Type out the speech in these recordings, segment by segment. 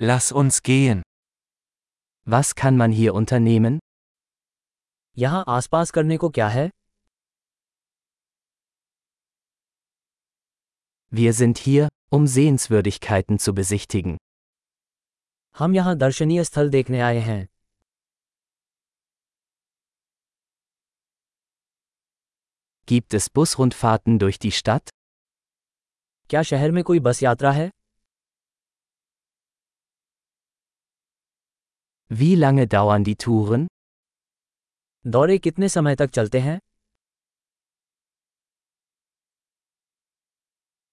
Lass uns gehen. Was kann man hier unternehmen? यहाँ आसपास करने को क्या है Wir sind hier, um Sehenswürdigkeiten zu besichtigen. हम यहाँ दर्शनीय स्थल देखने आए हैं Gibt es Busrundfahrten durch die Stadt? क्या शहर में कोई बस यात्रा है Wie lange dauern die Touren? दौरे कितने समय तक चलते हैं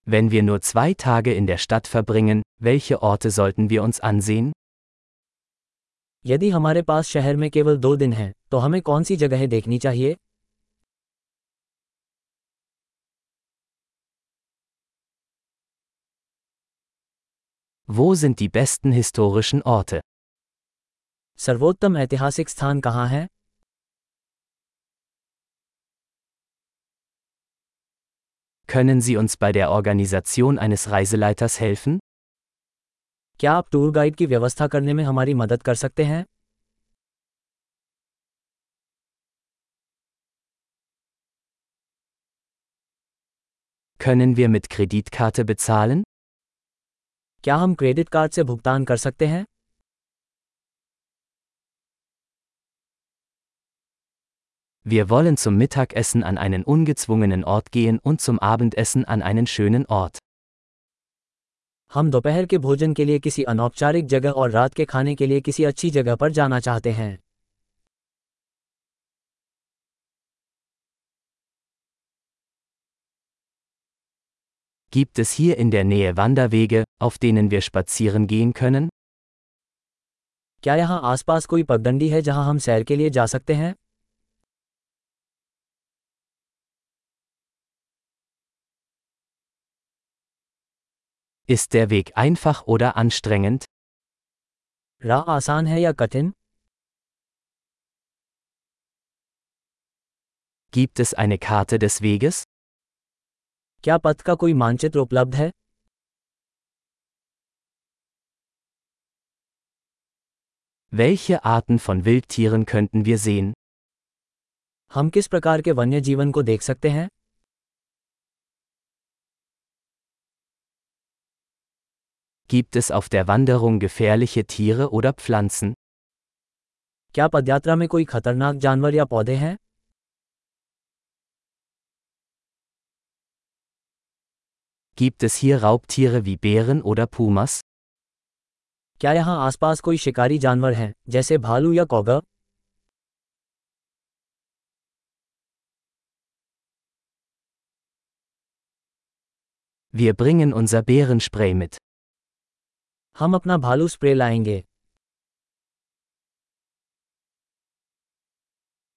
Wenn wir nur zwei Tage in der Stadt verbringen, welche Orte sollten wir uns ansehen? यदि हमारे पास शहर में केवल दो दिन हैं तो हमें कौन सी जगहें देखनी चाहिए Wo sind die besten historischen Orte? सर्वोत्तम ऐतिहासिक स्थान कहाँ है Können Sie uns bei der Organisation eines Reiseleiters helfen? क्या आप टूर गाइड की व्यवस्था करने में हमारी मदद कर सकते हैं Können wir mit Kreditkarte bezahlen? क्या हम क्रेडिट कार्ड से भुगतान कर सकते हैं Wir wollen zum Mittagessen an einen ungezwungenen Ort gehen und zum Abendessen an einen schönen Ort. हम दोपहर के भोजन के लिए किसी अनौपचारिक जगह और रात के खाने के लिए किसी अच्छी जगह पर जाना चाहते हैं Gibt es hier in der Nähe Wanderwege, auf denen wir spazieren gehen können? क्या यहाँ आसपास कोई पगडंडी है जहाँ हम सैर के लिए जा सकते हैं Ist der Weg einfach oder anstrengend? राह आसान है या कठिन Gibt es eine Karte des Weges? क्या पथ का कोई मानचित्र उपलब्ध है Welche Arten von Wildtieren könnten wir sehen? हम किस प्रकार के वन्य जीवन को देख सकते हैं Gibt es auf der Wanderung gefährliche Tiere oder Pflanzen? क्या पदयात्रा में कोई खतरनाक जानवर या पौधे हैं Gibt es hier Raubtiere wie Bären oder Pumas? क्या यहाँ आसपास कोई शिकारी जानवर हैं जैसे भालू या कौगा Wir bringen unser Bärenspray mit. हम अपना भालू स्प्रे लाएँगे।